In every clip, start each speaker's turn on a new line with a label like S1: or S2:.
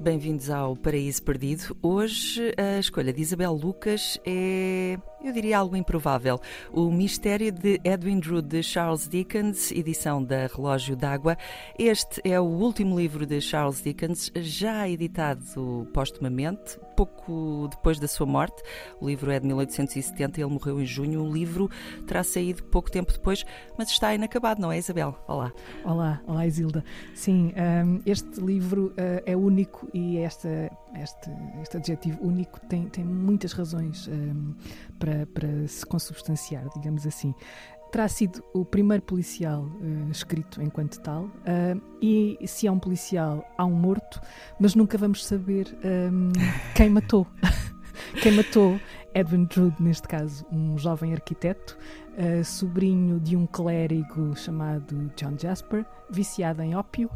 S1: bem-vindos ao Paraíso Perdido. Hoje a escolha de Isabel Lucas é, eu diria, algo improvável. O Mistério de Edwin Drood de Charles Dickens, edição da Relógio d'Água. Este é o último livro de Charles Dickens, já editado postumamente, pouco depois da sua morte. O livro é de 1870, ele morreu em junho. O livro terá saído pouco tempo depois, mas está inacabado, não é, Isabel? Olá.
S2: Olá, olá, Isilda. Sim, um, este livro uh, é único e esta, este, este adjetivo único tem, tem muitas razões um, para, para se consubstanciar, digamos assim terá sido o primeiro policial uh, escrito enquanto tal. Uh, e se há um policial, há um morto, mas nunca vamos saber um, quem matou. quem matou Edwin Drood, neste caso, um jovem arquiteto, uh, sobrinho de um clérigo chamado John Jasper, viciado em ópio,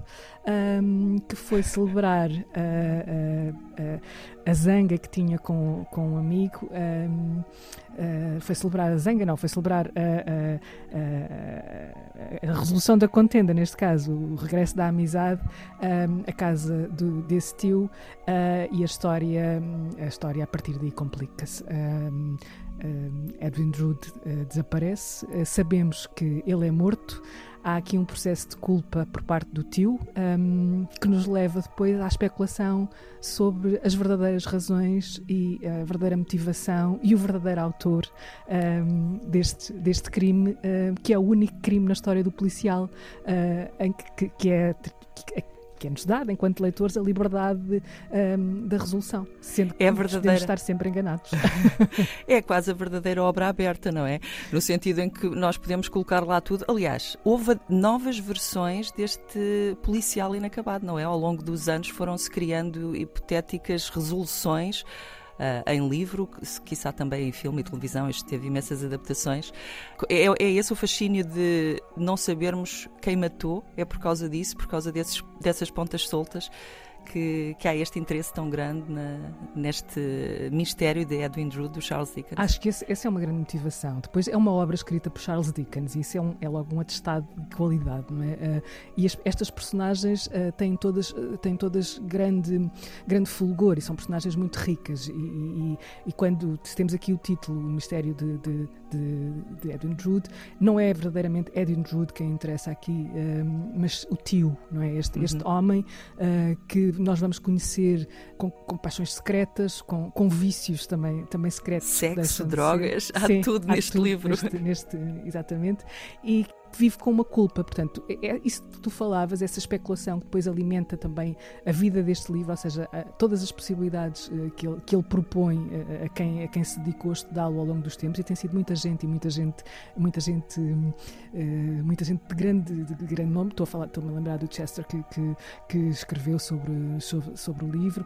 S2: um, que foi celebrar uh, uh, a zanga que tinha com, com um amigo. Um, foi celebrar a zanga, não, foi celebrar a, a, a, resolução da contenda, neste caso, o regresso da amizade, um, a casa do, desse tio e a história, a história a partir daí complica-se. Edwin Drood desaparece, sabemos que ele é morto. Há aqui um processo de culpa por parte do tio um, que nos leva depois à especulação sobre as verdadeiras razões e a verdadeira motivação e o verdadeiro autor um, deste, deste crime, um, que é o único crime na história do policial uh, em que, que é que é-nos dada, enquanto leitores, a liberdade um, da resolução, sendo que é verdadeira. estar sempre enganados.
S1: é quase a verdadeira obra aberta, não é? No sentido em que nós podemos colocar lá tudo. Aliás, houve novas versões deste policial inacabado, não é? Ao longo dos anos foram-se criando hipotéticas resoluções uh, em livro, quiçá também em filme e televisão, este teve imensas adaptações. É, é esse o fascínio de não sabermos quem matou, é por causa disso, por causa desses, dessas pontas soltas que, que há este interesse tão grande na, neste mistério de Edwin Drood, do Charles Dickens?
S2: Acho que essa é uma grande motivação. Depois é uma obra escrita por Charles Dickens e isso é, um, é logo um atestado de qualidade, não é? Uh, e as, estas personagens uh, têm todas, uh, têm todas grande, grande fulgor e são personagens muito ricas. E, e, e quando temos aqui o título, O Mistério de, de, de, de Edwin Drood, não é verdadeiramente Edwin Drood quem interessa aqui, mas o tio, não é? Este, uhum. este homem que nós vamos conhecer com, com paixões secretas, com, com, vícios também, também secretos.
S1: Sexo, drogas, há Sim, tudo há neste tudo livro.
S2: Neste, neste, exatamente. E vive com uma culpa. Portanto, é, é isso que tu falavas, essa especulação que depois alimenta também a vida deste livro, ou seja, todas as possibilidades uh, que, ele, que ele propõe uh, a, quem, a quem se dedicou a estudá-lo ao longo dos tempos, e tem sido muita gente, e muita gente, muita gente, uh, muita gente de grande, de grande nome. Estou a falar, estou-me a lembrar do Chester que, que, que escreveu sobre, sobre, sobre o livro.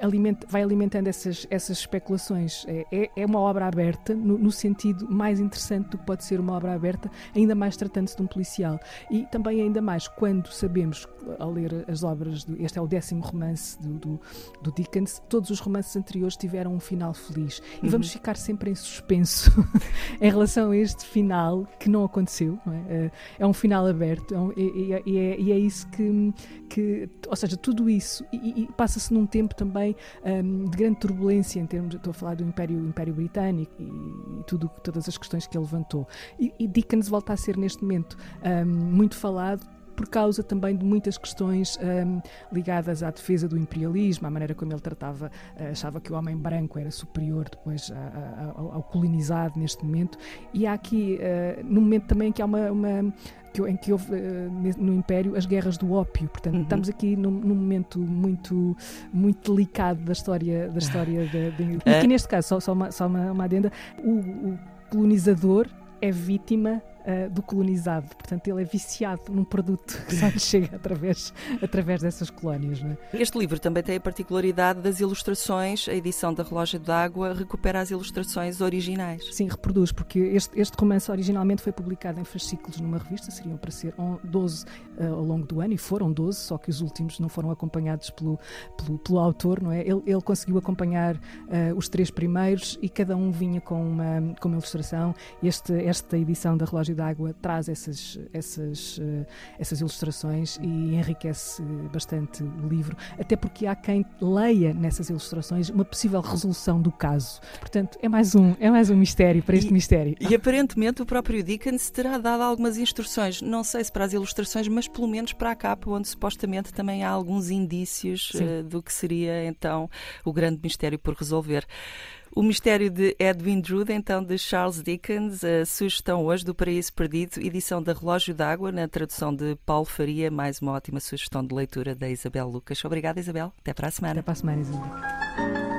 S2: Alimenta, vai alimentando essas, essas especulações. É, é, é uma obra aberta, no, no sentido mais interessante do que pode ser uma obra aberta, ainda mais tratando-se de um policial. E também ainda mais quando sabemos, ao ler as obras, do, este é o décimo romance do, do, do, Dickens, todos os romances anteriores tiveram um final feliz. E uhum. vamos ficar sempre em suspenso em relação a este final que não aconteceu. Não é? Eh, é? um final aberto é um, e, e, é, e, é, isso que, que, ou seja, tudo isso, e, e passa-se num tempo também um, de grande turbulência em termos, estou a falar do Império, Império Britânico e, tudo, todas as questões que ele levantou. E, Dickens volta a ser ser neste momento um, muito falado por causa também de muitas questões um, ligadas à defesa do imperialismo, à maneira como ele tratava, uh, achava que o homem branco era superior depois a, a, ao, colonizado neste momento. E há aqui, uh, no momento também que há uma, uma que, em que houve uh, no Império as guerras do ópio. Portanto, uhum. estamos aqui num, num, momento muito, muito delicado da história da história de, de, aqui neste caso, só, só, uma, só uma, uma adenda, o, o colonizador é vítima uh, do colonizado. Portanto, ele é viciado num produto que só lhe chega através, através dessas colónias. Não é?
S1: Este livro também tem a particularidade das ilustrações. A edição da Relógio d'Água recupera as ilustrações originais.
S2: Sim, reproduz, porque este, este romance originalmente foi publicado em fascículos numa revista, seriam para ser 12 uh, ao longo do ano, e foram 12, só que os últimos não foram acompanhados pelo, pelo, pelo autor, não é? Ele, ele conseguiu acompanhar uh, os três primeiros e cada um vinha com uma, com uma ilustração. Este, esta edição da Relógio d'Água traz essas, essas, uh, essas ilustrações e enriquece bastante o livro, até porque há quem leia nessas ilustrações uma possível resolução do caso. Portanto, é mais um, é mais um mistério para este
S1: e,
S2: mistério.
S1: E aparentemente o próprio Dickens terá dado algumas instruções, não sei se para as ilustrações, mas pelo menos para a capa, onde supostamente também há alguns indícios uh, do que seria então o grande mistério por resolver. O Mistério de Edwin Drood, então, de Charles Dickens, a sugestão hoje do Paraíso Perdido, edição da Relógio d'Água, na tradução de Paulo Faria, mais uma ótima sugestão de leitura da Isabel Lucas. Obrigada, Isabel. Até para a semana.
S2: Até para a semana, Isabel.